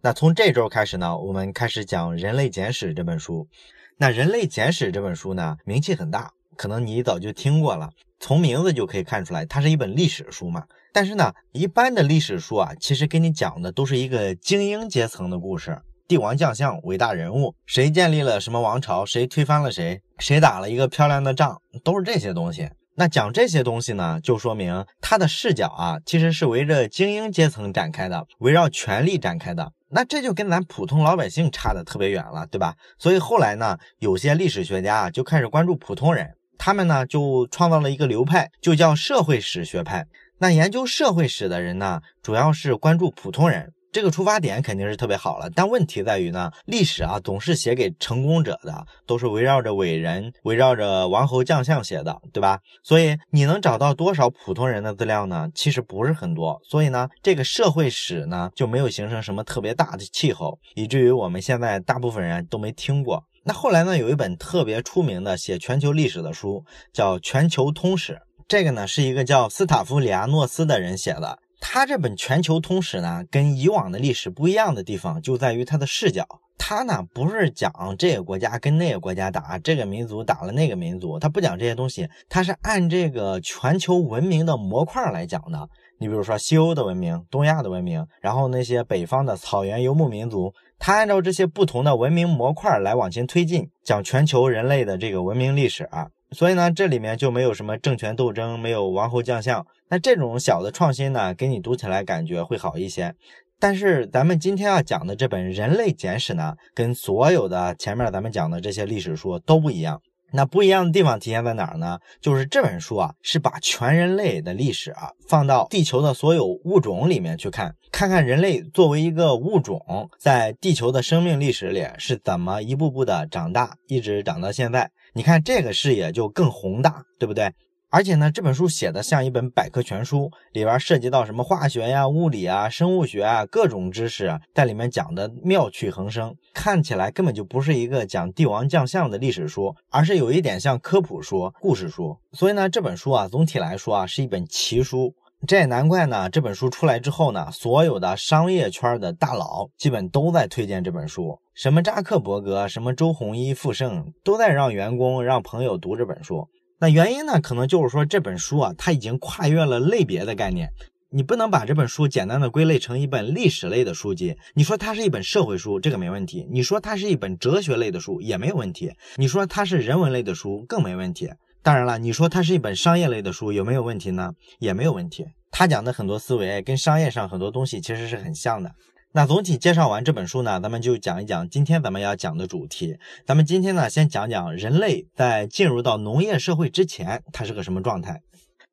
那从这周开始呢，我们开始讲《人类简史》这本书。那《人类简史》这本书呢，名气很大，可能你早就听过了。从名字就可以看出来，它是一本历史书嘛。但是呢，一般的历史书啊，其实给你讲的都是一个精英阶层的故事，帝王将相、伟大人物，谁建立了什么王朝，谁推翻了谁，谁打了一个漂亮的仗，都是这些东西。那讲这些东西呢，就说明他的视角啊，其实是围着精英阶层展开的，围绕权力展开的。那这就跟咱普通老百姓差的特别远了，对吧？所以后来呢，有些历史学家啊，就开始关注普通人，他们呢就创造了一个流派，就叫社会史学派。那研究社会史的人呢，主要是关注普通人，这个出发点肯定是特别好了。但问题在于呢，历史啊总是写给成功者的，都是围绕着伟人、围绕着王侯将相写的，对吧？所以你能找到多少普通人的资料呢？其实不是很多。所以呢，这个社会史呢就没有形成什么特别大的气候，以至于我们现在大部分人都没听过。那后来呢，有一本特别出名的写全球历史的书，叫《全球通史》。这个呢是一个叫斯塔夫里亚诺斯的人写的。他这本《全球通史》呢，跟以往的历史不一样的地方就在于他的视角。他呢不是讲这个国家跟那个国家打，这个民族打了那个民族，他不讲这些东西，他是按这个全球文明的模块来讲的。你比如说西欧的文明、东亚的文明，然后那些北方的草原游牧民族，他按照这些不同的文明模块来往前推进，讲全球人类的这个文明历史啊。所以呢，这里面就没有什么政权斗争，没有王侯将相。那这种小的创新呢，给你读起来感觉会好一些。但是咱们今天要讲的这本《人类简史》呢，跟所有的前面咱们讲的这些历史书都不一样。那不一样的地方体现在哪儿呢？就是这本书啊，是把全人类的历史啊放到地球的所有物种里面去看，看看人类作为一个物种，在地球的生命历史里是怎么一步步的长大，一直长到现在。你看这个视野就更宏大，对不对？而且呢，这本书写的像一本百科全书，里边涉及到什么化学呀、物理啊、生物学啊，各种知识在里面讲的妙趣横生，看起来根本就不是一个讲帝王将相的历史书，而是有一点像科普书、故事书。所以呢，这本书啊，总体来说啊，是一本奇书。这也难怪呢，这本书出来之后呢，所有的商业圈的大佬基本都在推荐这本书，什么扎克伯格、什么周鸿祎、傅盛都在让员工、让朋友读这本书。那原因呢，可能就是说这本书啊，它已经跨越了类别的概念。你不能把这本书简单的归类成一本历史类的书籍。你说它是一本社会书，这个没问题；你说它是一本哲学类的书，也没有问题；你说它是人文类的书，更没问题。当然了，你说它是一本商业类的书，有没有问题呢？也没有问题。他讲的很多思维跟商业上很多东西其实是很像的。那总体介绍完这本书呢，咱们就讲一讲今天咱们要讲的主题。咱们今天呢，先讲讲人类在进入到农业社会之前，它是个什么状态。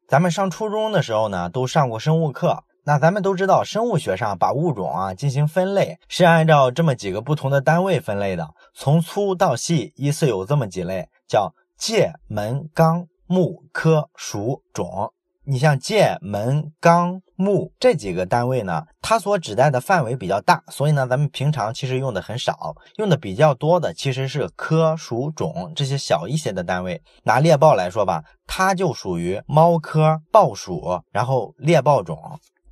咱们上初中的时候呢，都上过生物课。那咱们都知道，生物学上把物种啊进行分类，是按照这么几个不同的单位分类的，从粗到细，依次有这么几类，叫界、门、纲、目、科、属、种。你像界、门、纲、目这几个单位呢，它所指代的范围比较大，所以呢，咱们平常其实用的很少，用的比较多的其实是科、属、种这些小一些的单位。拿猎豹来说吧，它就属于猫科豹属，然后猎豹种。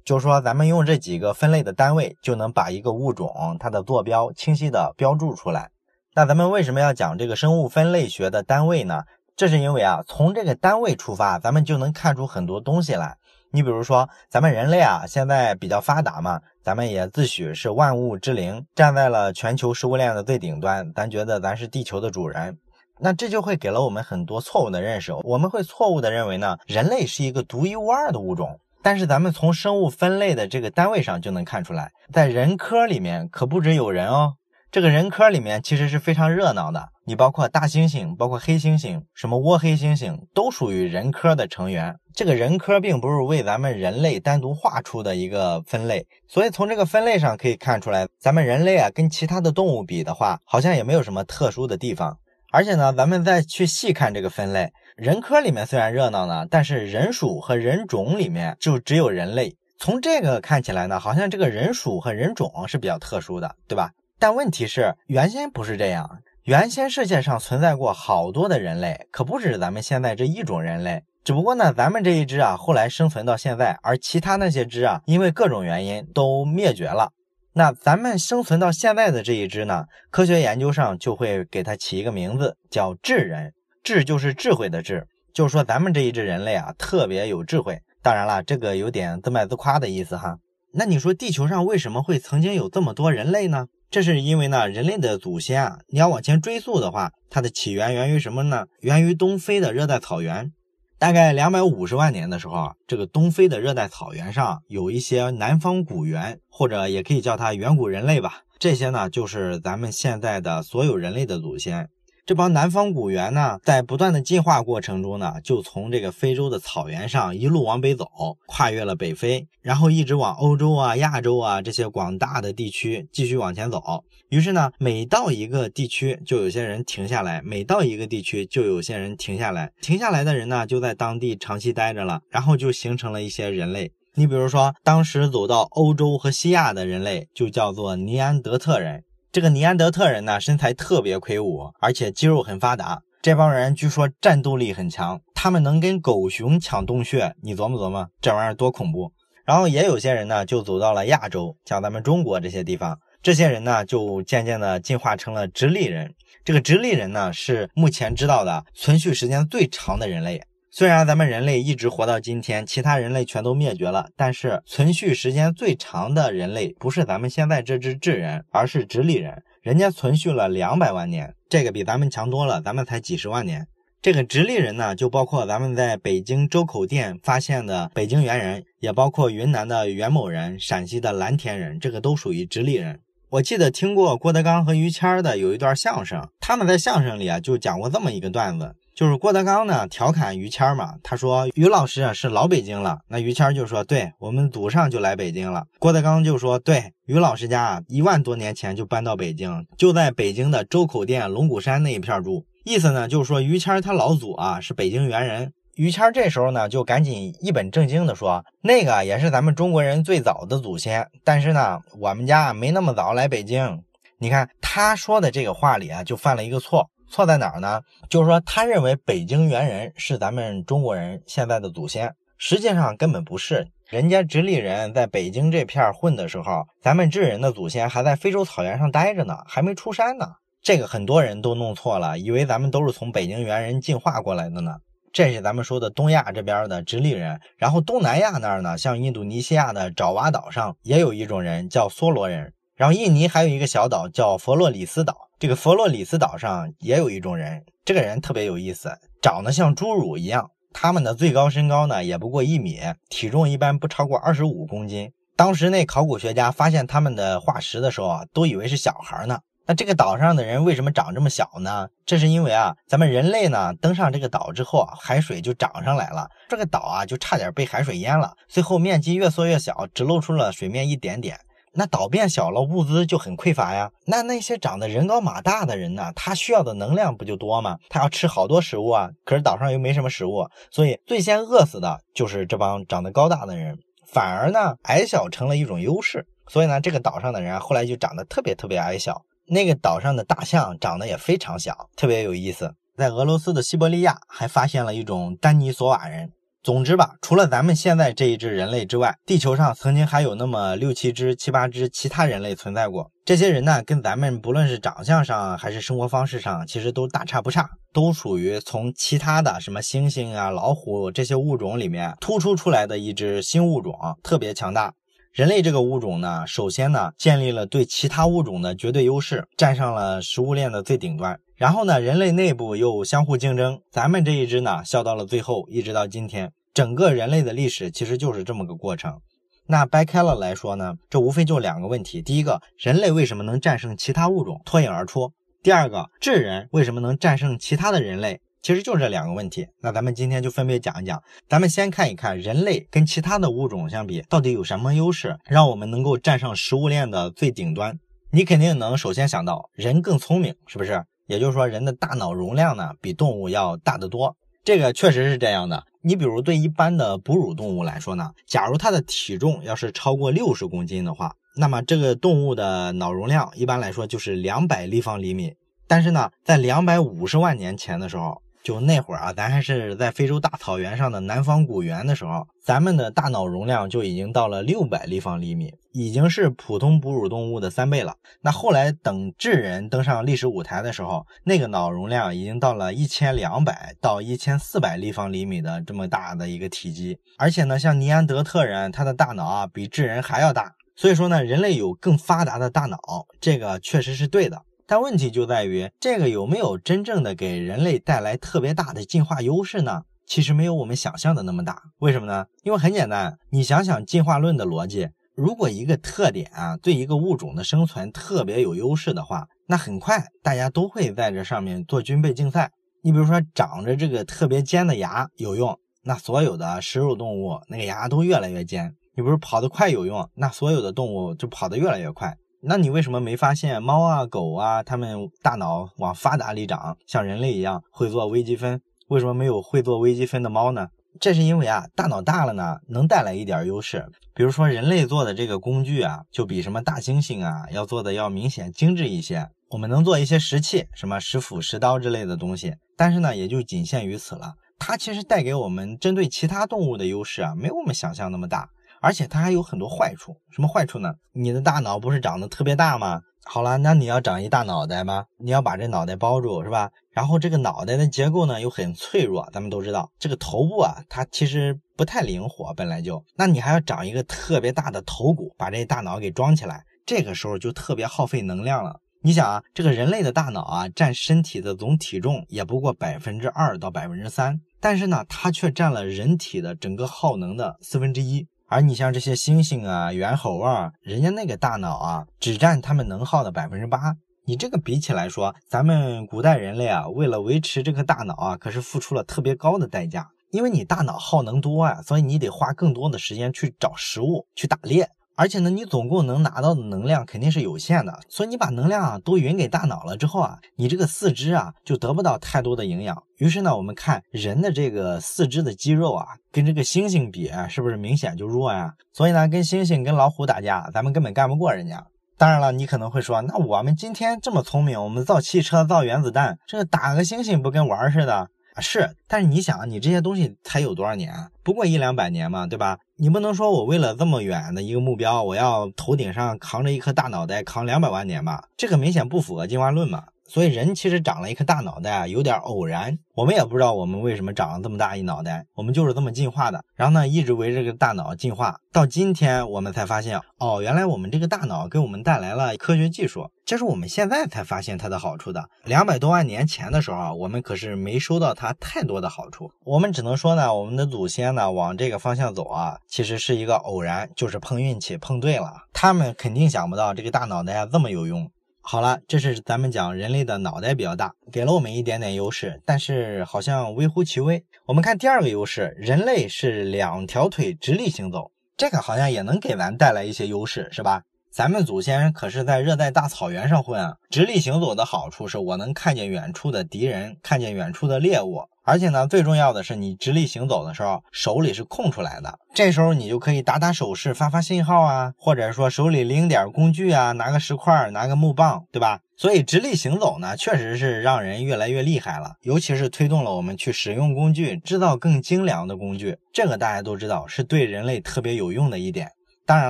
就是说，咱们用这几个分类的单位，就能把一个物种它的坐标清晰的标注出来。那咱们为什么要讲这个生物分类学的单位呢？这是因为啊，从这个单位出发，咱们就能看出很多东西来。你比如说，咱们人类啊，现在比较发达嘛，咱们也自诩是万物之灵，站在了全球食物链的最顶端，咱觉得咱是地球的主人。那这就会给了我们很多错误的认识，我们会错误的认为呢，人类是一个独一无二的物种。但是咱们从生物分类的这个单位上就能看出来，在人科里面可不止有人哦。这个人科里面其实是非常热闹的，你包括大猩猩，包括黑猩猩，什么倭黑猩猩，都属于人科的成员。这个人科并不是为咱们人类单独划出的一个分类，所以从这个分类上可以看出来，咱们人类啊跟其他的动物比的话，好像也没有什么特殊的地方。而且呢，咱们再去细看这个分类，人科里面虽然热闹呢，但是人属和人种里面就只有人类。从这个看起来呢，好像这个人属和人种是比较特殊的，对吧？但问题是，原先不是这样。原先世界上存在过好多的人类，可不止咱们现在这一种人类。只不过呢，咱们这一只啊，后来生存到现在，而其他那些只啊，因为各种原因都灭绝了。那咱们生存到现在的这一只呢，科学研究上就会给它起一个名字，叫智人。智就是智慧的智，就是说咱们这一只人类啊，特别有智慧。当然了，这个有点自卖自夸的意思哈。那你说地球上为什么会曾经有这么多人类呢？这是因为呢，人类的祖先啊，你要往前追溯的话，它的起源源于什么呢？源于东非的热带草原。大概两百五十万年的时候啊，这个东非的热带草原上有一些南方古猿，或者也可以叫它远古人类吧。这些呢，就是咱们现在的所有人类的祖先。这帮南方古猿呢，在不断的进化过程中呢，就从这个非洲的草原上一路往北走，跨越了北非，然后一直往欧洲啊、亚洲啊这些广大的地区继续往前走。于是呢，每到一个地区，就有些人停下来；每到一个地区，就有些人停下来。停下来的人呢，就在当地长期待着了，然后就形成了一些人类。你比如说，当时走到欧洲和西亚的人类，就叫做尼安德特人。这个尼安德特人呢，身材特别魁梧，而且肌肉很发达。这帮人据说战斗力很强，他们能跟狗熊抢洞穴。你琢磨琢磨，这玩意儿多恐怖！然后也有些人呢，就走到了亚洲，像咱们中国这些地方。这些人呢，就渐渐的进化成了直立人。这个直立人呢，是目前知道的存续时间最长的人类。虽然咱们人类一直活到今天，其他人类全都灭绝了，但是存续时间最长的人类不是咱们现在这只智人，而是直立人。人家存续了两百万年，这个比咱们强多了，咱们才几十万年。这个直立人呢，就包括咱们在北京周口店发现的北京猿人，也包括云南的元谋人、陕西的蓝田人，这个都属于直立人。我记得听过郭德纲和于谦的有一段相声，他们在相声里啊就讲过这么一个段子。就是郭德纲呢调侃于谦嘛，他说于老师啊是老北京了，那于谦就说对我们祖上就来北京了。郭德纲就说对于老师家啊一万多年前就搬到北京，就在北京的周口店龙骨山那一片住。意思呢就是说于谦他老祖啊是北京猿人。于谦这时候呢就赶紧一本正经的说，那个也是咱们中国人最早的祖先，但是呢我们家没那么早来北京。你看他说的这个话里啊就犯了一个错。错在哪儿呢？就是说，他认为北京猿人是咱们中国人现在的祖先，实际上根本不是。人家直立人在北京这片混的时候，咱们智人的祖先还在非洲草原上待着呢，还没出山呢。这个很多人都弄错了，以为咱们都是从北京猿人进化过来的呢。这是咱们说的东亚这边的直立人，然后东南亚那儿呢，像印度尼西亚的爪哇岛上也有一种人叫梭罗人，然后印尼还有一个小岛叫佛罗里斯岛。这个佛罗里斯岛上也有一种人，这个人特别有意思，长得像侏儒一样。他们的最高身高呢也不过一米，体重一般不超过二十五公斤。当时那考古学家发现他们的化石的时候啊，都以为是小孩呢。那这个岛上的人为什么长这么小呢？这是因为啊，咱们人类呢登上这个岛之后啊，海水就涨上来了，这个岛啊就差点被海水淹了。最后面积越缩越小，只露出了水面一点点。那岛变小了，物资就很匮乏呀。那那些长得人高马大的人呢？他需要的能量不就多吗？他要吃好多食物啊。可是岛上又没什么食物，所以最先饿死的就是这帮长得高大的人。反而呢，矮小成了一种优势。所以呢，这个岛上的人后来就长得特别特别矮小。那个岛上的大象长得也非常小，特别有意思。在俄罗斯的西伯利亚还发现了一种丹尼索瓦人。总之吧，除了咱们现在这一只人类之外，地球上曾经还有那么六七只、七八只其他人类存在过。这些人呢，跟咱们不论是长相上还是生活方式上，其实都大差不差，都属于从其他的什么猩猩啊、老虎这些物种里面突出出来的一只新物种，特别强大。人类这个物种呢，首先呢，建立了对其他物种的绝对优势，站上了食物链的最顶端。然后呢，人类内部又相互竞争，咱们这一支呢笑到了最后，一直到今天，整个人类的历史其实就是这么个过程。那掰开了来说呢，这无非就两个问题：第一个，人类为什么能战胜其他物种脱颖而出；第二个，智人为什么能战胜其他的人类？其实就这两个问题。那咱们今天就分别讲一讲。咱们先看一看人类跟其他的物种相比，到底有什么优势，让我们能够站上食物链的最顶端？你肯定能首先想到，人更聪明，是不是？也就是说，人的大脑容量呢，比动物要大得多。这个确实是这样的。你比如对一般的哺乳动物来说呢，假如它的体重要是超过六十公斤的话，那么这个动物的脑容量一般来说就是两百立方厘米。但是呢，在两百五十万年前的时候，就那会儿啊，咱还是在非洲大草原上的南方古猿的时候，咱们的大脑容量就已经到了六百立方厘米，已经是普通哺乳动物的三倍了。那后来等智人登上历史舞台的时候，那个脑容量已经到了一千两百到一千四百立方厘米的这么大的一个体积。而且呢，像尼安德特人，他的大脑啊比智人还要大。所以说呢，人类有更发达的大脑，这个确实是对的。但问题就在于，这个有没有真正的给人类带来特别大的进化优势呢？其实没有我们想象的那么大。为什么呢？因为很简单，你想想进化论的逻辑，如果一个特点啊对一个物种的生存特别有优势的话，那很快大家都会在这上面做军备竞赛。你比如说，长着这个特别尖的牙有用，那所有的食肉动物那个牙都越来越尖。你不是跑得快有用，那所有的动物就跑得越来越快。那你为什么没发现猫啊、狗啊，它们大脑往发达里长，像人类一样会做微积分？为什么没有会做微积分的猫呢？这是因为啊，大脑大了呢，能带来一点优势。比如说人类做的这个工具啊，就比什么大猩猩啊要做的要明显精致一些。我们能做一些石器，什么石斧、石刀之类的东西，但是呢，也就仅限于此了。它其实带给我们针对其他动物的优势啊，没有我们想象那么大。而且它还有很多坏处，什么坏处呢？你的大脑不是长得特别大吗？好了，那你要长一大脑袋吗？你要把这脑袋包住，是吧？然后这个脑袋的结构呢又很脆弱，咱们都知道，这个头部啊，它其实不太灵活，本来就，那你还要长一个特别大的头骨，把这大脑给装起来，这个时候就特别耗费能量了。你想啊，这个人类的大脑啊，占身体的总体重也不过百分之二到百分之三，但是呢，它却占了人体的整个耗能的四分之一。而你像这些猩猩啊、猿猴啊，人家那个大脑啊，只占他们能耗的百分之八。你这个比起来说，咱们古代人类啊，为了维持这个大脑啊，可是付出了特别高的代价。因为你大脑耗能多啊，所以你得花更多的时间去找食物、去打猎。而且呢，你总共能拿到的能量肯定是有限的，所以你把能量啊都匀给大脑了之后啊，你这个四肢啊就得不到太多的营养。于是呢，我们看人的这个四肢的肌肉啊，跟这个猩猩比，是不是明显就弱呀？所以呢，跟猩猩、跟老虎打架，咱们根本干不过人家。当然了，你可能会说，那我们今天这么聪明，我们造汽车、造原子弹，这个打个猩猩不跟玩似的？是，但是你想，你这些东西才有多少年？不过一两百年嘛，对吧？你不能说我为了这么远的一个目标，我要头顶上扛着一颗大脑袋扛两百万年吧？这个明显不符合进化论嘛。所以人其实长了一颗大脑袋啊，有点偶然。我们也不知道我们为什么长了这么大一脑袋，我们就是这么进化的。然后呢，一直围着这个大脑进化，到今天我们才发现，哦，原来我们这个大脑给我们带来了科学技术，这是我们现在才发现它的好处的。两百多万年前的时候啊，我们可是没收到它太多的好处。我们只能说呢，我们的祖先呢往这个方向走啊，其实是一个偶然，就是碰运气碰对了。他们肯定想不到这个大脑袋啊这么有用。好了，这是咱们讲人类的脑袋比较大，给了我们一点点优势，但是好像微乎其微。我们看第二个优势，人类是两条腿直立行走，这个好像也能给咱带来一些优势，是吧？咱们祖先可是在热带大草原上混啊，直立行走的好处是我能看见远处的敌人，看见远处的猎物。而且呢，最重要的是，你直立行走的时候，手里是空出来的，这时候你就可以打打手势，发发信号啊，或者说手里拎点工具啊，拿个石块，拿个木棒，对吧？所以直立行走呢，确实是让人越来越厉害了，尤其是推动了我们去使用工具，制造更精良的工具，这个大家都知道是对人类特别有用的一点。当然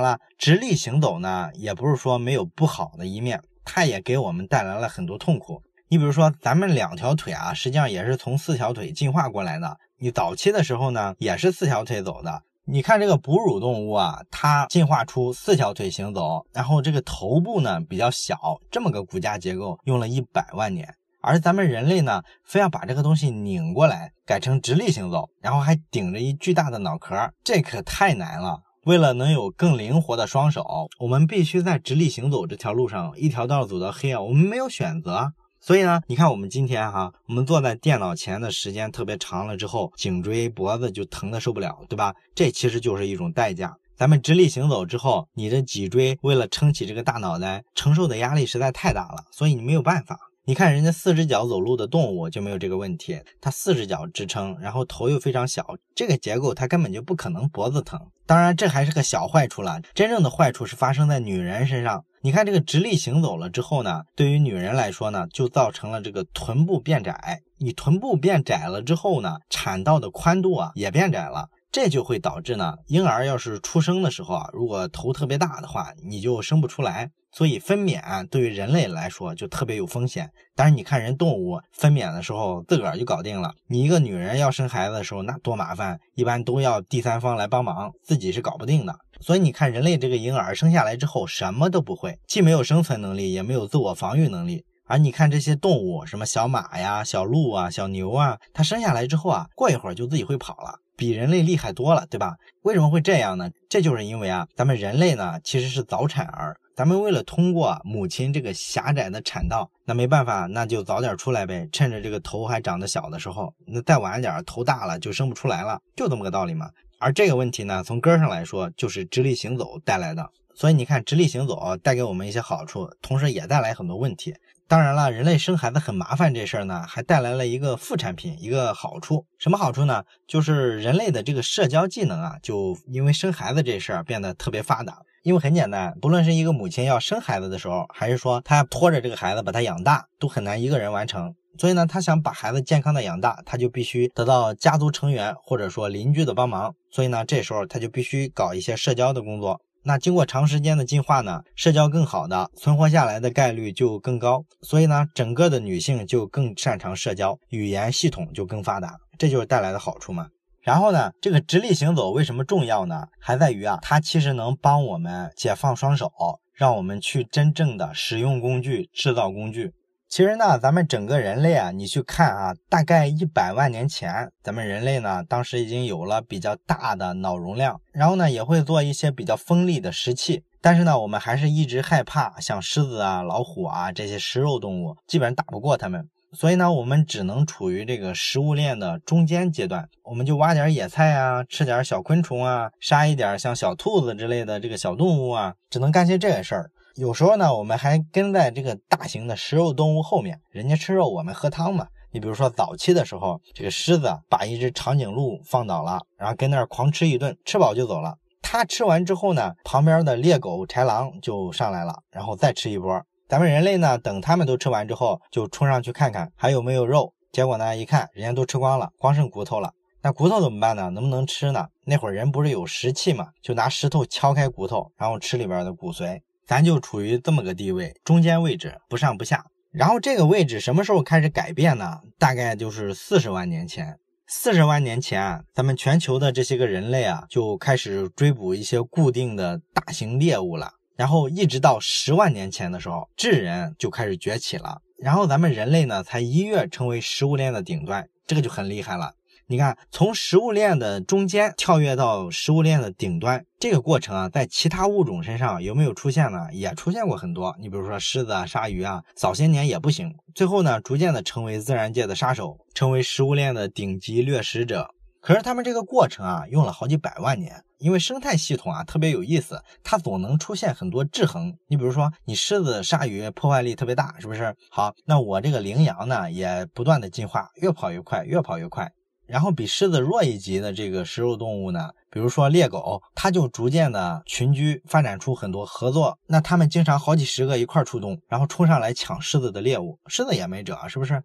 了，直立行走呢，也不是说没有不好的一面，它也给我们带来了很多痛苦。你比如说，咱们两条腿啊，实际上也是从四条腿进化过来的。你早期的时候呢，也是四条腿走的。你看这个哺乳动物啊，它进化出四条腿行走，然后这个头部呢比较小，这么个骨架结构用了一百万年。而咱们人类呢，非要把这个东西拧过来，改成直立行走，然后还顶着一巨大的脑壳，这可太难了。为了能有更灵活的双手，我们必须在直立行走这条路上一条道走到黑啊！我们没有选择。所以呢，你看我们今天哈，我们坐在电脑前的时间特别长了之后，颈椎脖子就疼的受不了，对吧？这其实就是一种代价。咱们直立行走之后，你的脊椎为了撑起这个大脑袋，承受的压力实在太大了，所以你没有办法。你看人家四只脚走路的动物就没有这个问题，它四只脚支撑，然后头又非常小，这个结构它根本就不可能脖子疼。当然这还是个小坏处了，真正的坏处是发生在女人身上。你看这个直立行走了之后呢，对于女人来说呢，就造成了这个臀部变窄。你臀部变窄了之后呢，产道的宽度啊也变窄了。这就会导致呢，婴儿要是出生的时候啊，如果头特别大的话，你就生不出来。所以分娩对于人类来说就特别有风险。但是你看人动物分娩的时候自个儿就搞定了。你一个女人要生孩子的时候那多麻烦，一般都要第三方来帮忙，自己是搞不定的。所以你看人类这个婴儿生下来之后什么都不会，既没有生存能力，也没有自我防御能力。而你看这些动物，什么小马呀、小鹿啊、小牛啊，它生下来之后啊，过一会儿就自己会跑了。比人类厉害多了，对吧？为什么会这样呢？这就是因为啊，咱们人类呢其实是早产儿，咱们为了通过母亲这个狭窄的产道，那没办法，那就早点出来呗，趁着这个头还长得小的时候，那再晚点头大了就生不出来了，就这么个道理嘛。而这个问题呢，从根上来说，就是直立行走带来的。所以你看，直立行走带给我们一些好处，同时也带来很多问题。当然了，人类生孩子很麻烦这事儿呢，还带来了一个副产品，一个好处。什么好处呢？就是人类的这个社交技能啊，就因为生孩子这事儿变得特别发达。因为很简单，不论是一个母亲要生孩子的时候，还是说她拖着这个孩子把他养大，都很难一个人完成。所以呢，他想把孩子健康的养大，他就必须得到家族成员或者说邻居的帮忙。所以呢，这时候他就必须搞一些社交的工作。那经过长时间的进化呢，社交更好的存活下来的概率就更高，所以呢，整个的女性就更擅长社交，语言系统就更发达，这就是带来的好处嘛。然后呢，这个直立行走为什么重要呢？还在于啊，它其实能帮我们解放双手，让我们去真正的使用工具、制造工具。其实呢，咱们整个人类啊，你去看啊，大概一百万年前，咱们人类呢，当时已经有了比较大的脑容量，然后呢，也会做一些比较锋利的石器。但是呢，我们还是一直害怕像狮子啊、老虎啊这些食肉动物，基本上打不过它们。所以呢，我们只能处于这个食物链的中间阶段，我们就挖点野菜啊，吃点小昆虫啊，杀一点像小兔子之类的这个小动物啊，只能干些这个事儿。有时候呢，我们还跟在这个大型的食肉动物后面，人家吃肉，我们喝汤嘛。你比如说早期的时候，这个狮子把一只长颈鹿放倒了，然后跟那儿狂吃一顿，吃饱就走了。它吃完之后呢，旁边的猎狗、豺狼就上来了，然后再吃一波。咱们人类呢，等他们都吃完之后，就冲上去看看还有没有肉。结果呢，一看人家都吃光了，光剩骨头了。那骨头怎么办呢？能不能吃呢？那会儿人不是有石器嘛，就拿石头敲开骨头，然后吃里边的骨髓。咱就处于这么个地位，中间位置，不上不下。然后这个位置什么时候开始改变呢？大概就是四十万年前。四十万年前，咱们全球的这些个人类啊，就开始追捕一些固定的大型猎物了。然后一直到十万年前的时候，智人就开始崛起了。然后咱们人类呢，才一跃成为食物链的顶端，这个就很厉害了。你看，从食物链的中间跳跃到食物链的顶端，这个过程啊，在其他物种身上有没有出现呢？也出现过很多。你比如说狮子啊、鲨鱼啊，早些年也不行，最后呢，逐渐的成为自然界的杀手，成为食物链的顶级掠食者。可是他们这个过程啊，用了好几百万年，因为生态系统啊特别有意思，它总能出现很多制衡。你比如说，你狮子、鲨鱼破坏力特别大，是不是？好，那我这个羚羊呢，也不断的进化，越跑越快，越跑越快。然后比狮子弱一级的这个食肉动物呢，比如说猎狗，它就逐渐的群居，发展出很多合作。那他们经常好几十个一块出动，然后冲上来抢狮子的猎物，狮子也没辙，是不是？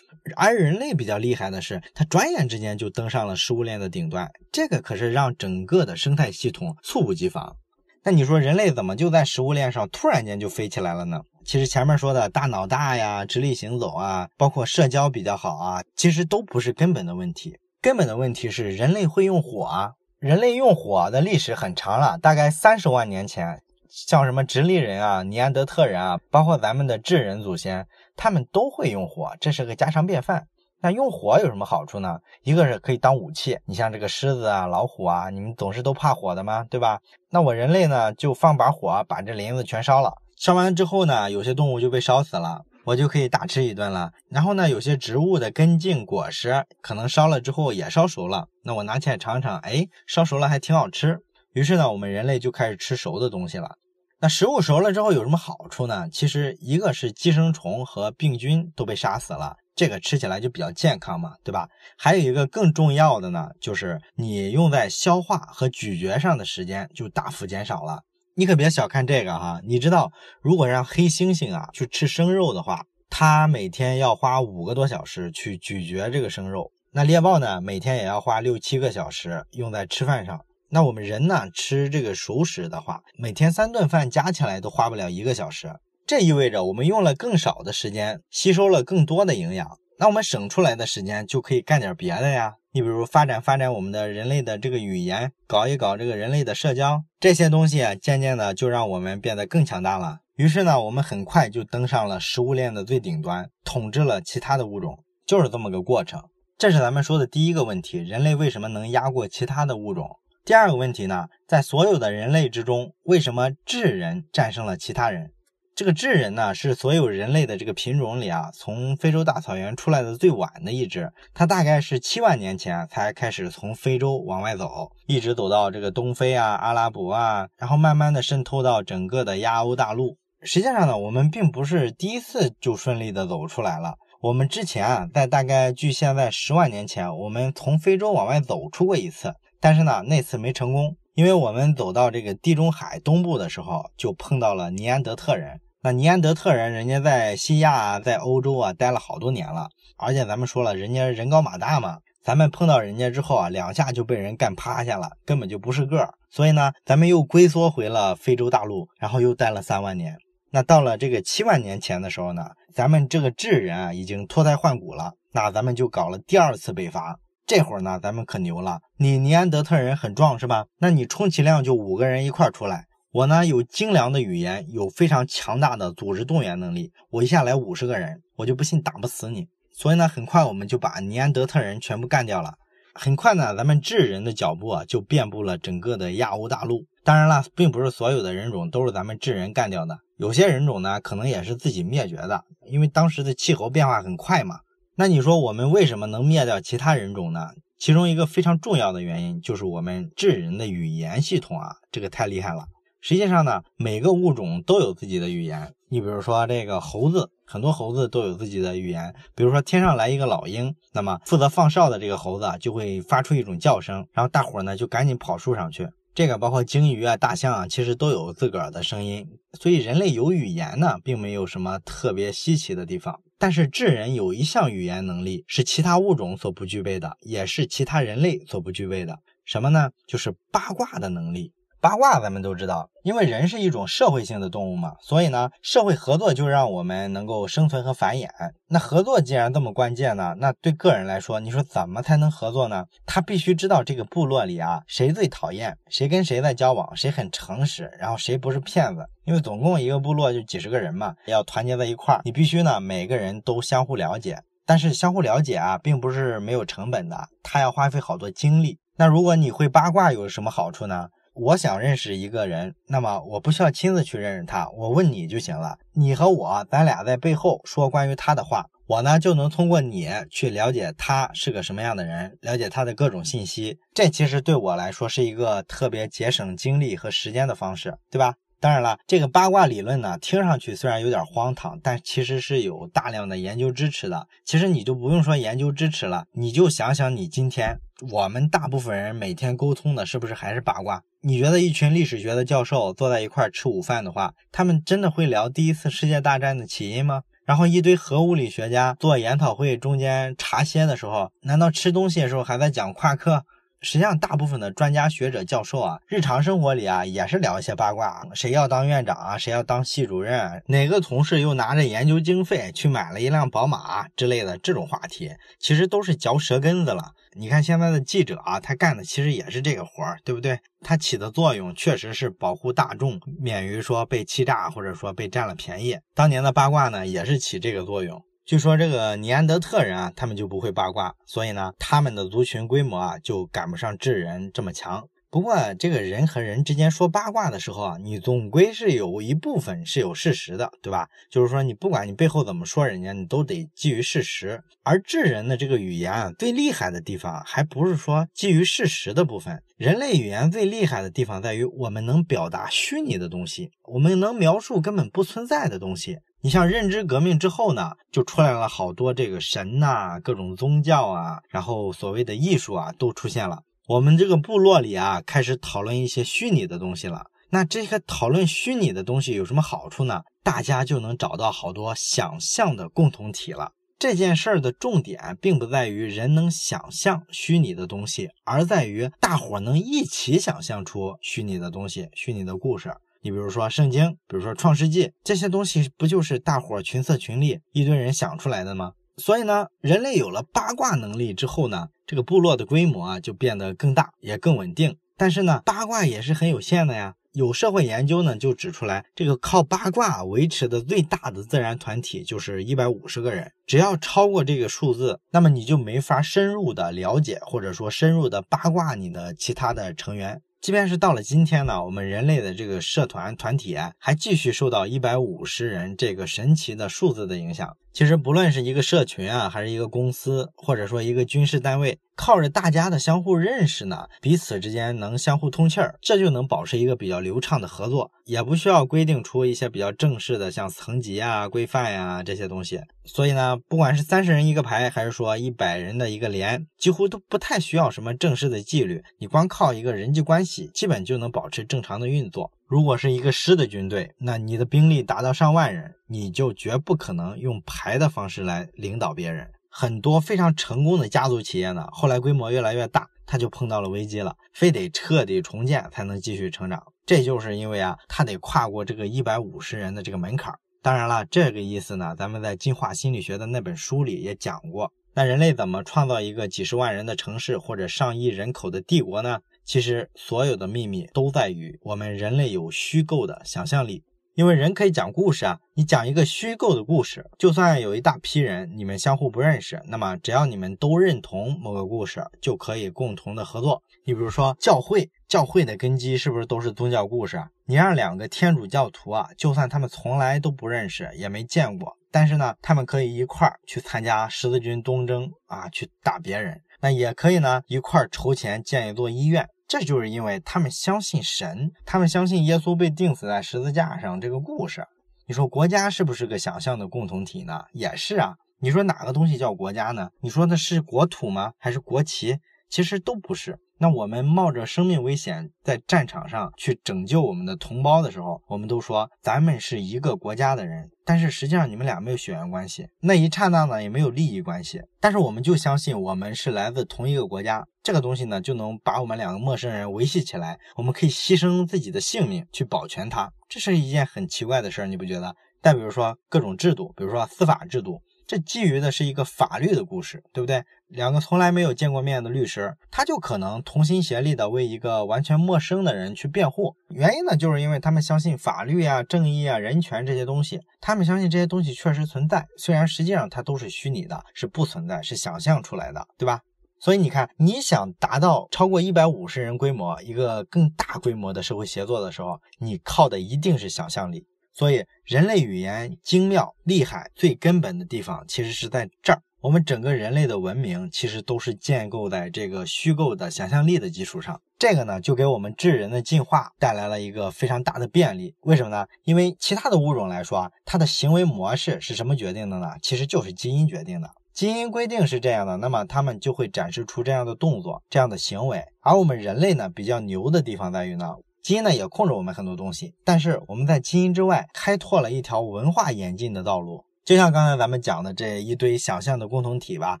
而人类比较厉害的是，它转眼之间就登上了食物链的顶端，这个可是让整个的生态系统猝不及防。那你说人类怎么就在食物链上突然间就飞起来了呢？其实前面说的大脑大呀，直立行走啊，包括社交比较好啊，其实都不是根本的问题。根本的问题是人类会用火啊！人类用火的历史很长了，大概三十万年前，像什么直立人啊、尼安德特人啊，包括咱们的智人祖先，他们都会用火，这是个家常便饭。那用火有什么好处呢？一个是可以当武器，你像这个狮子啊、老虎啊，你们总是都怕火的吗？对吧？那我人类呢，就放把火把这林子全烧了，烧完之后呢，有些动物就被烧死了。我就可以大吃一顿了。然后呢，有些植物的根茎、果实可能烧了之后也烧熟了，那我拿起来尝尝，哎，烧熟了还挺好吃。于是呢，我们人类就开始吃熟的东西了。那食物熟了之后有什么好处呢？其实一个是寄生虫和病菌都被杀死了，这个吃起来就比较健康嘛，对吧？还有一个更重要的呢，就是你用在消化和咀嚼上的时间就大幅减少了。你可别小看这个哈，你知道如果让黑猩猩啊去吃生肉的话，它每天要花五个多小时去咀嚼这个生肉。那猎豹呢，每天也要花六七个小时用在吃饭上。那我们人呢，吃这个熟食的话，每天三顿饭加起来都花不了一个小时。这意味着我们用了更少的时间，吸收了更多的营养。那我们省出来的时间就可以干点别的呀。你比如发展发展我们的人类的这个语言，搞一搞这个人类的社交，这些东西啊，渐渐的就让我们变得更强大了。于是呢，我们很快就登上了食物链的最顶端，统治了其他的物种，就是这么个过程。这是咱们说的第一个问题：人类为什么能压过其他的物种？第二个问题呢，在所有的人类之中，为什么智人战胜了其他人？这个智人呢，是所有人类的这个品种里啊，从非洲大草原出来的最晚的一只。它大概是七万年前才开始从非洲往外走，一直走到这个东非啊、阿拉伯啊，然后慢慢的渗透到整个的亚欧大陆。实际上呢，我们并不是第一次就顺利的走出来了。我们之前啊，在大概距现在十万年前，我们从非洲往外走出过一次，但是呢，那次没成功，因为我们走到这个地中海东部的时候，就碰到了尼安德特人。那尼安德特人，人家在西亚、在欧洲啊待了好多年了，而且咱们说了，人家人高马大嘛，咱们碰到人家之后啊，两下就被人干趴下了，根本就不是个儿。所以呢，咱们又龟缩回了非洲大陆，然后又待了三万年。那到了这个七万年前的时候呢，咱们这个智人啊已经脱胎换骨了。那咱们就搞了第二次北伐。这会儿呢，咱们可牛了。你尼安德特人很壮是吧？那你充其量就五个人一块出来。我呢有精良的语言，有非常强大的组织动员能力。我一下来五十个人，我就不信打不死你。所以呢，很快我们就把尼安德特人全部干掉了。很快呢，咱们智人的脚步啊就遍布了整个的亚欧大陆。当然了，并不是所有的人种都是咱们智人干掉的。有些人种呢，可能也是自己灭绝的，因为当时的气候变化很快嘛。那你说我们为什么能灭掉其他人种呢？其中一个非常重要的原因就是我们智人的语言系统啊，这个太厉害了。实际上呢，每个物种都有自己的语言。你比如说这个猴子，很多猴子都有自己的语言。比如说天上来一个老鹰，那么负责放哨的这个猴子就会发出一种叫声，然后大伙呢就赶紧跑树上去。这个包括鲸鱼啊、大象啊，其实都有自个儿的声音，所以人类有语言呢，并没有什么特别稀奇的地方。但是智人有一项语言能力是其他物种所不具备的，也是其他人类所不具备的，什么呢？就是八卦的能力。八卦咱们都知道，因为人是一种社会性的动物嘛，所以呢，社会合作就让我们能够生存和繁衍。那合作既然这么关键呢，那对个人来说，你说怎么才能合作呢？他必须知道这个部落里啊，谁最讨厌，谁跟谁在交往，谁很诚实，然后谁不是骗子。因为总共一个部落就几十个人嘛，要团结在一块儿，你必须呢每个人都相互了解。但是相互了解啊，并不是没有成本的，他要花费好多精力。那如果你会八卦，有什么好处呢？我想认识一个人，那么我不需要亲自去认识他，我问你就行了。你和我，咱俩在背后说关于他的话，我呢就能通过你去了解他是个什么样的人，了解他的各种信息。这其实对我来说是一个特别节省精力和时间的方式，对吧？当然了，这个八卦理论呢，听上去虽然有点荒唐，但其实是有大量的研究支持的。其实你就不用说研究支持了，你就想想你今天我们大部分人每天沟通的是不是还是八卦？你觉得一群历史学的教授坐在一块吃午饭的话，他们真的会聊第一次世界大战的起因吗？然后一堆核物理学家做研讨会中间茶歇的时候，难道吃东西的时候还在讲夸克？实际上，大部分的专家学者、教授啊，日常生活里啊，也是聊一些八卦。谁要当院长啊？谁要当系主任？哪个同事又拿着研究经费去买了一辆宝马之类的这种话题，其实都是嚼舌根子了。你看现在的记者啊，他干的其实也是这个活儿，对不对？他起的作用确实是保护大众，免于说被欺诈或者说被占了便宜。当年的八卦呢，也是起这个作用。据说这个尼安德特人啊，他们就不会八卦，所以呢，他们的族群规模啊就赶不上智人这么强。不过，这个人和人之间说八卦的时候啊，你总归是有一部分是有事实的，对吧？就是说，你不管你背后怎么说人家，你都得基于事实。而智人的这个语言啊，最厉害的地方还不是说基于事实的部分。人类语言最厉害的地方在于，我们能表达虚拟的东西，我们能描述根本不存在的东西。你像认知革命之后呢，就出来了好多这个神呐，各种宗教啊，然后所谓的艺术啊，都出现了。我们这个部落里啊，开始讨论一些虚拟的东西了。那这个讨论虚拟的东西有什么好处呢？大家就能找到好多想象的共同体了。这件事儿的重点并不在于人能想象虚拟的东西，而在于大伙能一起想象出虚拟的东西、虚拟的故事。你比如说圣经，比如说创世纪，这些东西不就是大伙群策群力，一堆人想出来的吗？所以呢，人类有了八卦能力之后呢，这个部落的规模啊就变得更大，也更稳定。但是呢，八卦也是很有限的呀。有社会研究呢就指出来，这个靠八卦维持的最大的自然团体就是一百五十个人。只要超过这个数字，那么你就没法深入的了解，或者说深入的八卦你的其他的成员。即便是到了今天呢，我们人类的这个社团团体还继续受到一百五十人这个神奇的数字的影响。其实不论是一个社群啊，还是一个公司，或者说一个军事单位，靠着大家的相互认识呢，彼此之间能相互通气儿，这就能保持一个比较流畅的合作，也不需要规定出一些比较正式的像层级啊、规范呀这些东西。所以呢，不管是三十人一个排，还是说一百人的一个连，几乎都不太需要什么正式的纪律，你光靠一个人际关系，基本就能保持正常的运作。如果是一个师的军队，那你的兵力达到上万人，你就绝不可能用排的方式来领导别人。很多非常成功的家族企业呢，后来规模越来越大，他就碰到了危机了，非得彻底重建才能继续成长。这就是因为啊，他得跨过这个一百五十人的这个门槛。当然了，这个意思呢，咱们在进化心理学的那本书里也讲过。那人类怎么创造一个几十万人的城市或者上亿人口的帝国呢？其实，所有的秘密都在于我们人类有虚构的想象力。因为人可以讲故事啊，你讲一个虚构的故事，就算有一大批人，你们相互不认识，那么只要你们都认同某个故事，就可以共同的合作。你比如说教会，教会的根基是不是都是宗教故事？你让两个天主教徒啊，就算他们从来都不认识，也没见过，但是呢，他们可以一块儿去参加十字军东征啊，去打别人。那也可以呢，一块儿筹钱建一座医院。这就是因为他们相信神，他们相信耶稣被钉死在十字架上这个故事。你说国家是不是个想象的共同体呢？也是啊。你说哪个东西叫国家呢？你说的是国土吗？还是国旗？其实都不是。那我们冒着生命危险在战场上去拯救我们的同胞的时候，我们都说咱们是一个国家的人。但是实际上你们俩没有血缘关系，那一刹那呢也没有利益关系。但是我们就相信我们是来自同一个国家，这个东西呢就能把我们两个陌生人维系起来。我们可以牺牲自己的性命去保全他，这是一件很奇怪的事儿，你不觉得？再比如说各种制度，比如说司法制度。这基于的是一个法律的故事，对不对？两个从来没有见过面的律师，他就可能同心协力的为一个完全陌生的人去辩护。原因呢，就是因为他们相信法律啊、正义啊、人权这些东西，他们相信这些东西确实存在，虽然实际上它都是虚拟的，是不存在，是想象出来的，对吧？所以你看，你想达到超过一百五十人规模、一个更大规模的社会协作的时候，你靠的一定是想象力。所以，人类语言精妙厉害，最根本的地方其实是在这儿。我们整个人类的文明其实都是建构在这个虚构的想象力的基础上。这个呢，就给我们智人的进化带来了一个非常大的便利。为什么呢？因为其他的物种来说，它的行为模式是什么决定的呢？其实就是基因决定的。基因规定是这样的，那么它们就会展示出这样的动作、这样的行为。而我们人类呢，比较牛的地方在于呢。基因呢也控制我们很多东西，但是我们在基因之外开拓了一条文化演进的道路。就像刚才咱们讲的这一堆想象的共同体吧，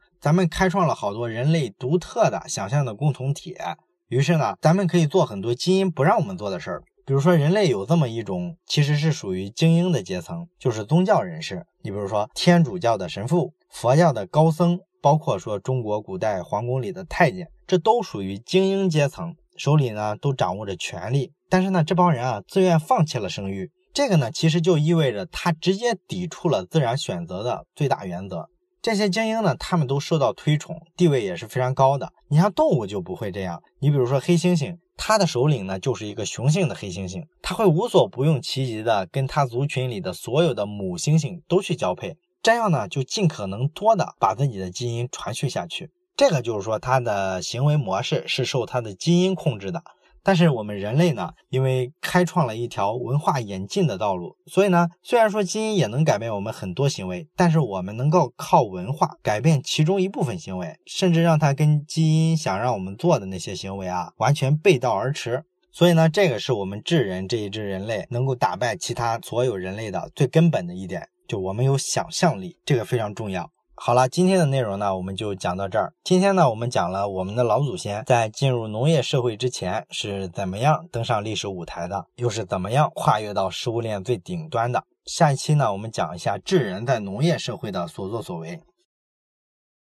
咱们开创了好多人类独特的想象的共同体。于是呢，咱们可以做很多基因不让我们做的事儿。比如说，人类有这么一种其实是属于精英的阶层，就是宗教人士。你比如说，天主教的神父、佛教的高僧，包括说中国古代皇宫里的太监，这都属于精英阶层，手里呢都掌握着权力。但是呢，这帮人啊，自愿放弃了生育，这个呢，其实就意味着他直接抵触了自然选择的最大原则。这些精英呢，他们都受到推崇，地位也是非常高的。你像动物就不会这样，你比如说黑猩猩，它的首领呢就是一个雄性的黑猩猩，它会无所不用其极的跟它族群里的所有的母猩猩都去交配，这样呢就尽可能多的把自己的基因传续下去。这个就是说，它的行为模式是受它的基因控制的。但是我们人类呢，因为开创了一条文化演进的道路，所以呢，虽然说基因也能改变我们很多行为，但是我们能够靠文化改变其中一部分行为，甚至让它跟基因想让我们做的那些行为啊，完全背道而驰。所以呢，这个是我们智人这一支人类能够打败其他所有人类的最根本的一点，就我们有想象力，这个非常重要。好了，今天的内容呢，我们就讲到这儿。今天呢，我们讲了我们的老祖先在进入农业社会之前是怎么样登上历史舞台的，又是怎么样跨越到食物链最顶端的。下一期呢，我们讲一下智人在农业社会的所作所为。